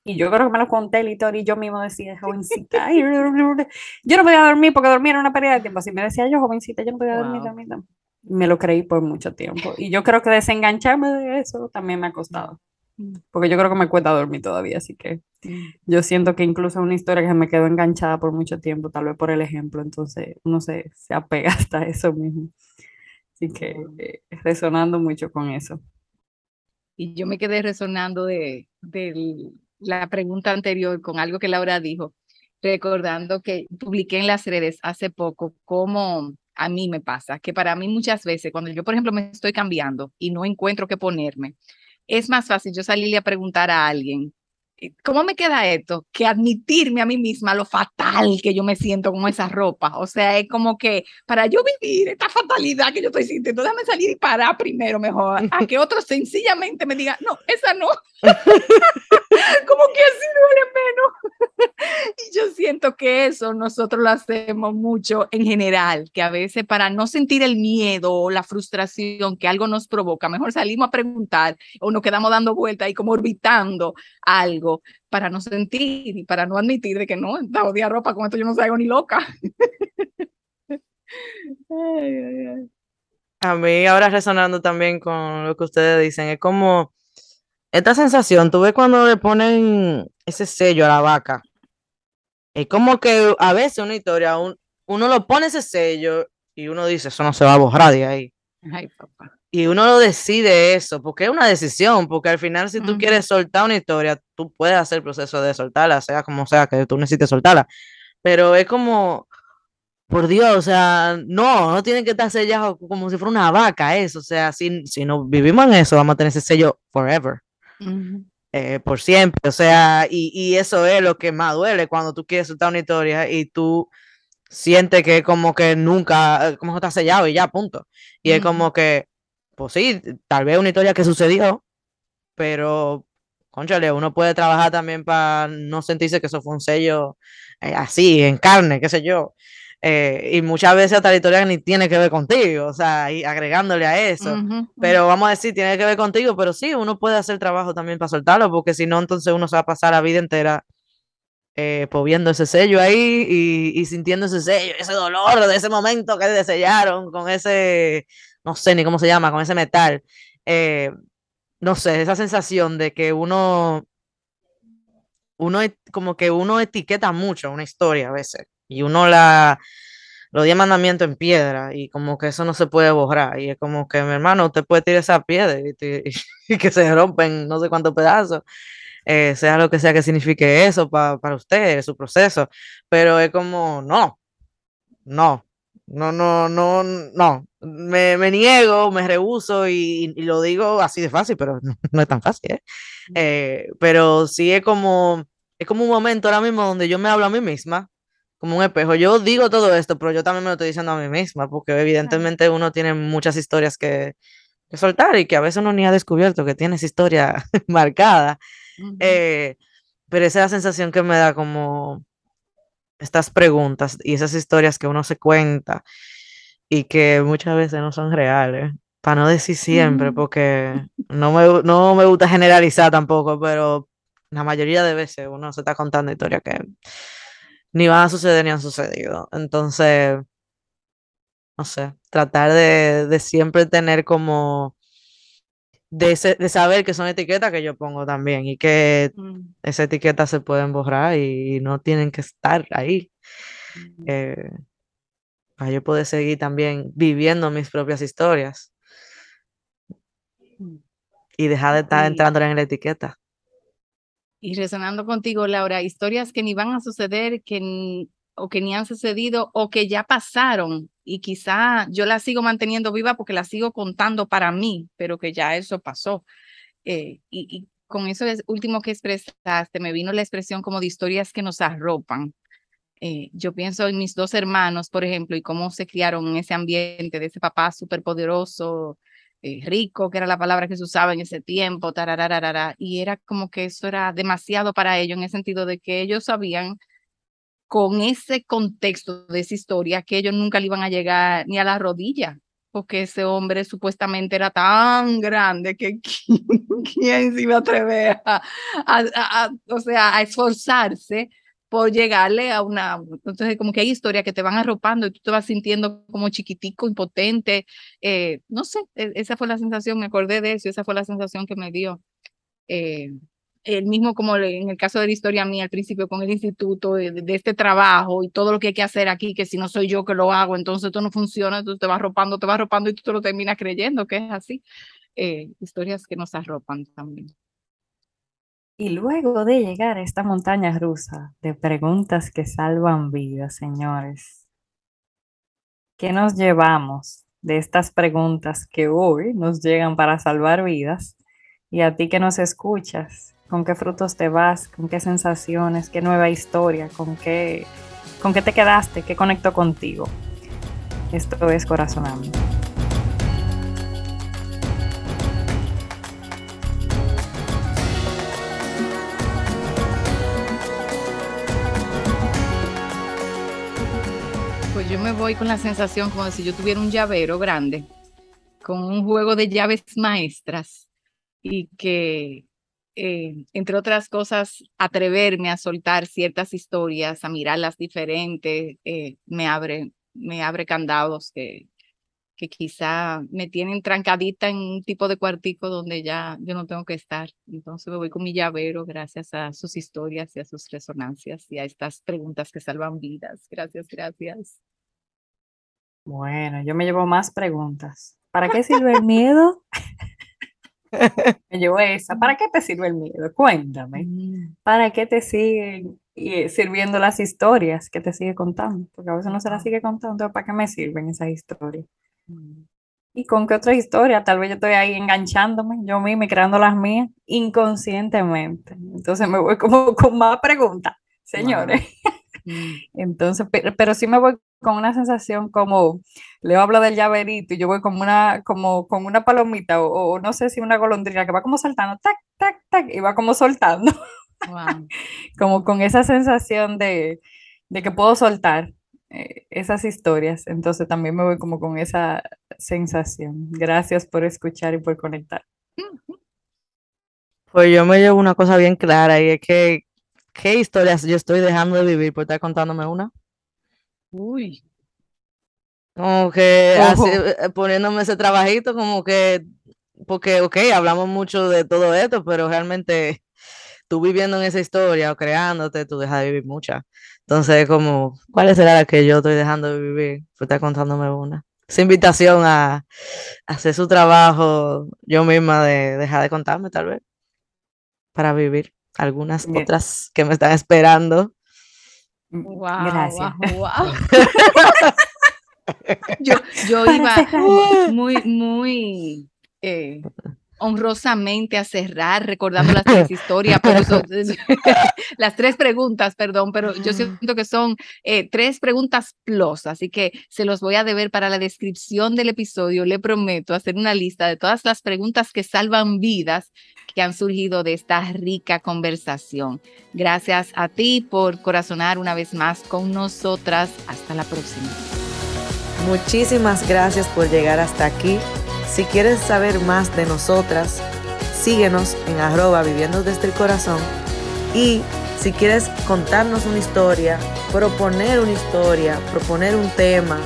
y yo creo que me lo conté la historia y yo mismo decía, jovencita, yo no podía dormir porque dormir era una pérdida de tiempo, así me decía yo, jovencita, yo no podía dormir, dormir, dormir me lo creí por mucho tiempo. Y yo creo que desengancharme de eso también me ha costado. Mm. Porque yo creo que me cuesta dormir todavía, así que mm. yo siento que incluso una historia que me quedó enganchada por mucho tiempo, tal vez por el ejemplo, entonces uno se, se apega hasta eso mismo. Así que eh, resonando mucho con eso. Y yo me quedé resonando de, de la pregunta anterior con algo que Laura dijo, recordando que publiqué en las redes hace poco cómo a mí me pasa, que para mí muchas veces, cuando yo, por ejemplo, me estoy cambiando y no encuentro qué ponerme, es más fácil yo salirle a preguntar a alguien ¿cómo me queda esto? Que admitirme a mí misma lo fatal que yo me siento con esa ropa. O sea, es como que para yo vivir esta fatalidad que yo estoy sintiendo, déjame salir y parar primero mejor, a que otros sencillamente me digan, no, esa no. <laughs> como que así duele menos. <laughs> y yo siento que eso nosotros lo hacemos mucho en general, que a veces para no sentir el miedo o la frustración que algo nos provoca, mejor salimos a preguntar o nos quedamos dando vueltas y como orbitando algo para no sentir y para no admitir de que no, la odia ropa, con esto yo no salgo ni loca. <laughs> A mí ahora resonando también con lo que ustedes dicen, es como esta sensación, tú ves cuando le ponen ese sello a la vaca, es como que a veces una historia, uno lo pone ese sello y uno dice, eso no se va a borrar de ahí. Ay, papá. Y uno lo decide eso, porque es una decisión, porque al final si tú quieres soltar una historia, tú puedes hacer el proceso de soltarla, sea como sea que tú necesites soltarla. Pero es como, por Dios, o sea, no, no tienen que estar sellados como si fuera una vaca, eso, o sea, si, si no vivimos en eso, vamos a tener ese sello forever. Eh, por siempre, o sea, y, y, eso es lo que más duele cuando tú quieres soltar una historia y tú sientes que como que nunca, como que está sellado y ya, punto. Y es como que, pues sí, tal vez una historia que sucedió, pero, conchale, uno puede trabajar también para no sentirse que eso fue un sello eh, así, en carne, qué sé yo. Eh, y muchas veces esta historia ni tiene que ver contigo, o sea, y agregándole a eso. Pero vamos a decir, tiene que ver contigo, pero sí, uno puede hacer trabajo también para soltarlo, porque si no, entonces uno se va a pasar la vida entera eh, pues viendo ese sello ahí y, sintiendo ese sello, ese dolor de ese momento que le sellaron con ese, no sé ni cómo se llama, con ese metal. Eh, no sé, esa sensación de que uno, uno como que uno etiqueta mucho una historia a veces y uno la, los diez mandamientos en piedra y como que eso no se puede borrar y es como que mi hermano usted puede tirar esa piedra y, <laughs> y que se rompen no sé cuántos pedazos eh, sea lo que sea que signifique eso para usted, su proceso, pero es como, no, no, no, no, no, no, me, me niego, me rehuso y, lo digo así de fácil, pero <laughs> no, es tan fácil, ¿eh? ¿eh? pero sí es como, es como un momento ahora mismo donde yo me hablo a mí misma, como un espejo. Yo digo todo esto, pero yo también me lo estoy diciendo a mí misma, porque evidentemente uno tiene muchas historias que, que soltar y que a veces uno ni ha descubierto que tienes historia <laughs> marcada. Eh, pero esa es la sensación que me da como estas preguntas y esas historias que uno se cuenta y que muchas veces no son reales, para no decir siempre, porque no me, no me gusta generalizar tampoco, pero la mayoría de veces uno se está contando historias que ni van a suceder ni han sucedido. Entonces, no sé, tratar de, de siempre tener como de, saber que son etiquetas que yo pongo también y que mm. esas etiquetas se pueden borrar y no tienen que estar ahí. Mm. Eh, para yo poder seguir también viviendo mis propias historias mm. y dejar de estar entrando en la etiqueta. Y resonando contigo, Laura, historias que ni van a suceder, que o que ni han sucedido o que ya pasaron y quizá yo la sigo manteniendo viva porque la sigo contando para mí, pero que ya eso pasó. Eh, y, con eso es último que expresaste, me vino la expresión como de historias que nos arropan. Eh, yo pienso en mis dos hermanos, por ejemplo, y cómo se criaron en ese ambiente de ese papá súper poderoso, eh, rico, que era la palabra que se usaba en ese tiempo, y era como que eso era demasiado para ellos en el sentido de que ellos sabían con ese contexto de esa historia que ellos nunca le iban a llegar ni a la rodilla, porque ese hombre supuestamente era tan grande que <laughs> quién se iba a atrever a, o sea, a esforzarse por llegarle a una, entonces como que hay historias que te van arropando y tú te vas sintiendo como chiquitico, impotente, eh, no sé, e, esa fue la sensación, me acordé de eso, esa fue la sensación que me dio. Eh, el mismo como en el caso de la historia mía al principio con el instituto, de, este trabajo y todo lo que hay que hacer aquí, que si no soy yo que lo hago, entonces esto no funciona, entonces te vas arropando, te vas arropando y tú te lo terminas creyendo que es así. Eh, historias que nos arropan también. Y luego de llegar a esta montaña rusa de preguntas que salvan vidas, señores, ¿qué nos llevamos de estas preguntas que hoy nos llegan para salvar vidas? Y a ti que nos escuchas, con qué frutos te vas, con qué sensaciones, qué nueva historia, con qué, con qué te quedaste, qué conectó contigo. Esto es Corazonando. Pues yo me voy con la sensación como si yo tuviera un llavero grande, con un juego de llaves maestras y que eh, entre otras cosas, atreverme a soltar ciertas historias, a mirarlas diferentes, eh, me, abre, me abre candados que, que quizá me tienen trancadita en un tipo de cuartico donde ya yo no tengo que estar. Entonces me voy con mi llavero gracias a sus historias y a sus resonancias y a estas preguntas que salvan vidas. Gracias, gracias. Bueno, yo me llevo más preguntas. ¿Para qué sirve el miedo? <laughs> me llevo esa. ¿Para qué te sirve el miedo? Cuéntame. Mm. ¿Para qué te siguen eh, sirviendo las historias que te sigue contando? Porque a veces no se las sigue contando. ¿Para qué me sirven esas historias? Mm. ¿Y con qué otra historia? Tal vez yo estoy ahí enganchándome, yo misma creando las mías inconscientemente. Entonces me voy como con más preguntas, señores. <laughs> Entonces, pero, sí me voy con una sensación como, Leo habla del llaverito y yo voy como una, como con una palomita o, no sé si una golondrina que va como saltando, tac, tac, tac, y va como soltando. <laughs> como con esa sensación de, de que puedo soltar eh, esas historias. Entonces también me voy como con esa sensación. Gracias por escuchar y por conectar. Pues yo me llevo una cosa bien clara y es que, ¿qué historias yo estoy dejando de vivir por estar contándome una? Uy. Como que eh, poniéndome ese trabajito, como que, porque, ok, hablamos mucho de todo esto, pero realmente tú viviendo en esa historia o creándote, tú dejas de vivir mucha. Entonces, como, ¿cuál será la que yo estoy dejando de vivir? Pues está contándome una. Esa invitación a, hacer su trabajo yo misma de dejar de contarme, tal vez, para vivir algunas otras que me están esperando. Wow, Gracias. <laughs> yo, yo iba muy, muy eh, honrosamente a cerrar recordando las tres historias, pero <laughs> <laughs> las tres preguntas, perdón, pero yo siento que son eh, tres preguntas plus, así que se los voy a deber para la descripción del episodio. Le prometo hacer una lista de todas las preguntas que salvan vidas que han surgido de esta rica conversación. Gracias a ti por corazonar una vez más con nosotras. Hasta la próxima. Muchísimas gracias por llegar hasta aquí si quieres saber más de nosotras, síguenos en arroba viviendo desde el corazón. Y si quieres contarnos una historia, proponer una historia, proponer un tema,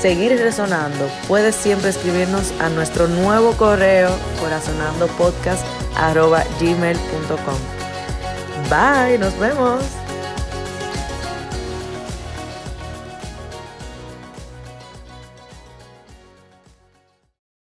seguir resonando, puedes siempre escribirnos a nuestro nuevo correo corazonandopodcast.gmail.com. Bye, nos vemos.